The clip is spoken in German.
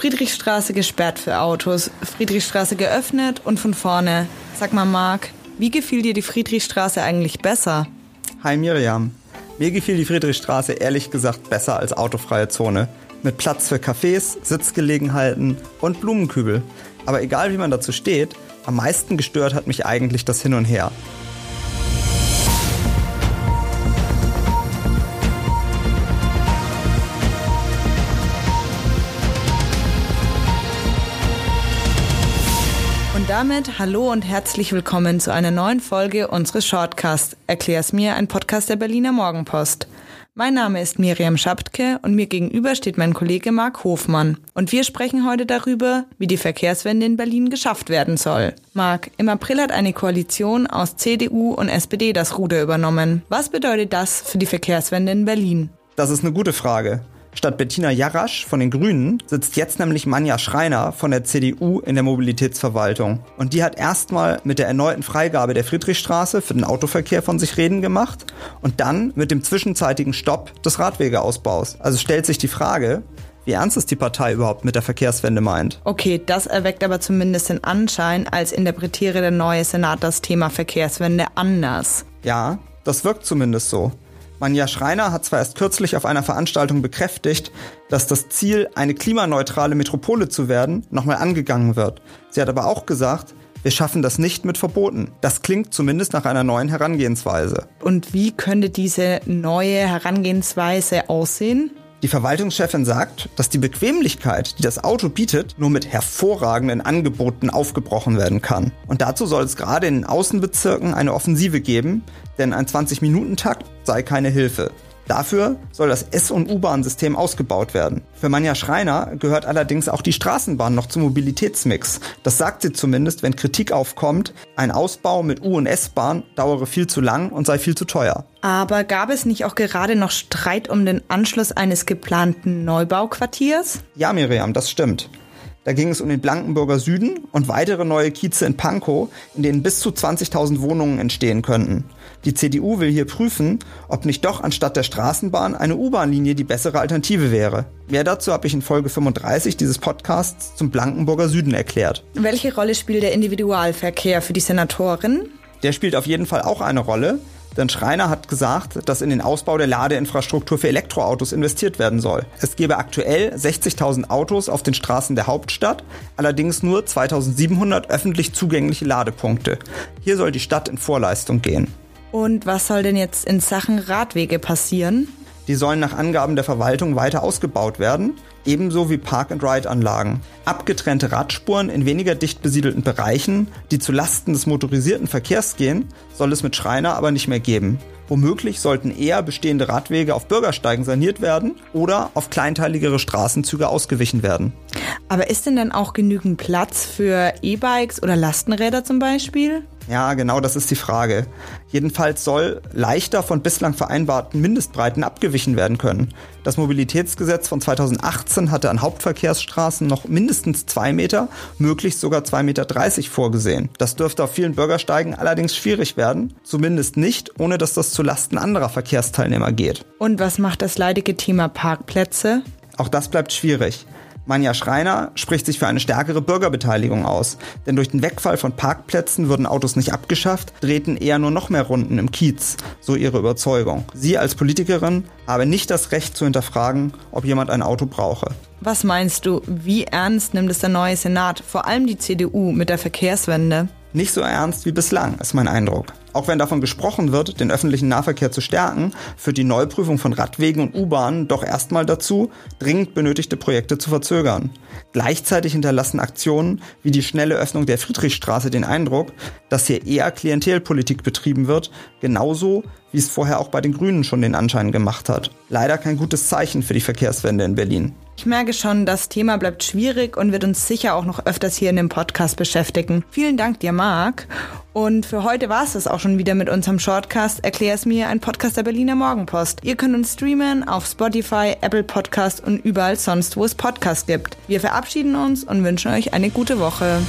Friedrichstraße gesperrt für Autos, Friedrichstraße geöffnet und von vorne. Sag mal, Marc, wie gefiel dir die Friedrichstraße eigentlich besser? Hi Miriam. Mir gefiel die Friedrichstraße ehrlich gesagt besser als autofreie Zone. Mit Platz für Cafés, Sitzgelegenheiten und Blumenkübel. Aber egal wie man dazu steht, am meisten gestört hat mich eigentlich das Hin und Her. Damit hallo und herzlich willkommen zu einer neuen Folge unseres Shortcasts. Erklär's mir, ein Podcast der Berliner Morgenpost. Mein Name ist Miriam Schaptke und mir gegenüber steht mein Kollege Marc Hofmann. Und wir sprechen heute darüber, wie die Verkehrswende in Berlin geschafft werden soll. Marc, im April hat eine Koalition aus CDU und SPD das Ruder übernommen. Was bedeutet das für die Verkehrswende in Berlin? Das ist eine gute Frage. Statt Bettina Jarasch von den Grünen sitzt jetzt nämlich Manja Schreiner von der CDU in der Mobilitätsverwaltung. Und die hat erstmal mit der erneuten Freigabe der Friedrichstraße für den Autoverkehr von sich reden gemacht und dann mit dem zwischenzeitigen Stopp des Radwegeausbaus. Also stellt sich die Frage, wie ernst es die Partei überhaupt mit der Verkehrswende meint. Okay, das erweckt aber zumindest den Anschein, als interpretiere der neue Senat das Thema Verkehrswende anders. Ja, das wirkt zumindest so. Manja Schreiner hat zwar erst kürzlich auf einer Veranstaltung bekräftigt, dass das Ziel, eine klimaneutrale Metropole zu werden, nochmal angegangen wird. Sie hat aber auch gesagt, wir schaffen das nicht mit Verboten. Das klingt zumindest nach einer neuen Herangehensweise. Und wie könnte diese neue Herangehensweise aussehen? Die Verwaltungschefin sagt, dass die Bequemlichkeit, die das Auto bietet, nur mit hervorragenden Angeboten aufgebrochen werden kann. Und dazu soll es gerade in den Außenbezirken eine Offensive geben, denn ein 20-Minuten-Takt sei keine Hilfe. Dafür soll das S- und U-Bahn-System ausgebaut werden. Für Manja Schreiner gehört allerdings auch die Straßenbahn noch zum Mobilitätsmix. Das sagt sie zumindest, wenn Kritik aufkommt, ein Ausbau mit U- und S-Bahn dauere viel zu lang und sei viel zu teuer. Aber gab es nicht auch gerade noch Streit um den Anschluss eines geplanten Neubauquartiers? Ja, Miriam, das stimmt. Da ging es um den Blankenburger Süden und weitere neue Kieze in Pankow, in denen bis zu 20.000 Wohnungen entstehen könnten. Die CDU will hier prüfen, ob nicht doch anstatt der Straßenbahn eine U-Bahn-Linie die bessere Alternative wäre. Mehr dazu habe ich in Folge 35 dieses Podcasts zum Blankenburger Süden erklärt. Welche Rolle spielt der Individualverkehr für die Senatorin? Der spielt auf jeden Fall auch eine Rolle, denn Schreiner hat gesagt, dass in den Ausbau der Ladeinfrastruktur für Elektroautos investiert werden soll. Es gebe aktuell 60.000 Autos auf den Straßen der Hauptstadt, allerdings nur 2700 öffentlich zugängliche Ladepunkte. Hier soll die Stadt in Vorleistung gehen. Und was soll denn jetzt in Sachen Radwege passieren? Die sollen nach Angaben der Verwaltung weiter ausgebaut werden, ebenso wie Park-and-Ride-Anlagen. Abgetrennte Radspuren in weniger dicht besiedelten Bereichen, die zu Lasten des motorisierten Verkehrs gehen, soll es mit Schreiner aber nicht mehr geben. Womöglich sollten eher bestehende Radwege auf Bürgersteigen saniert werden oder auf kleinteiligere Straßenzüge ausgewichen werden. Aber ist denn dann auch genügend Platz für E-Bikes oder Lastenräder zum Beispiel? Ja, genau das ist die Frage. Jedenfalls soll leichter von bislang vereinbarten Mindestbreiten abgewichen werden können. Das Mobilitätsgesetz von 2018 hatte an Hauptverkehrsstraßen noch mindestens zwei Meter, möglichst sogar zwei Meter dreißig vorgesehen. Das dürfte auf vielen Bürgersteigen allerdings schwierig werden, zumindest nicht, ohne dass das zu Lasten anderer Verkehrsteilnehmer geht. Und was macht das leidige Thema Parkplätze? Auch das bleibt schwierig. Manja Schreiner spricht sich für eine stärkere Bürgerbeteiligung aus. Denn durch den Wegfall von Parkplätzen würden Autos nicht abgeschafft, drehten eher nur noch mehr Runden im Kiez, so ihre Überzeugung. Sie als Politikerin habe nicht das Recht zu hinterfragen, ob jemand ein Auto brauche. Was meinst du, wie ernst nimmt es der neue Senat, vor allem die CDU, mit der Verkehrswende? Nicht so ernst wie bislang, ist mein Eindruck. Auch wenn davon gesprochen wird, den öffentlichen Nahverkehr zu stärken, führt die Neuprüfung von Radwegen und U-Bahnen doch erstmal dazu, dringend benötigte Projekte zu verzögern. Gleichzeitig hinterlassen Aktionen wie die schnelle Öffnung der Friedrichstraße den Eindruck, dass hier eher Klientelpolitik betrieben wird, genauso wie es vorher auch bei den Grünen schon den Anschein gemacht hat. Leider kein gutes Zeichen für die Verkehrswende in Berlin. Ich merke schon, das Thema bleibt schwierig und wird uns sicher auch noch öfters hier in dem Podcast beschäftigen. Vielen Dank dir, Marc. Und für heute war es das auch schon wieder mit unserem Shortcast Erklär es mir, ein Podcast der Berliner Morgenpost. Ihr könnt uns streamen auf Spotify, Apple Podcast und überall sonst, wo es Podcasts gibt. Wir verabschieden uns und wünschen euch eine gute Woche.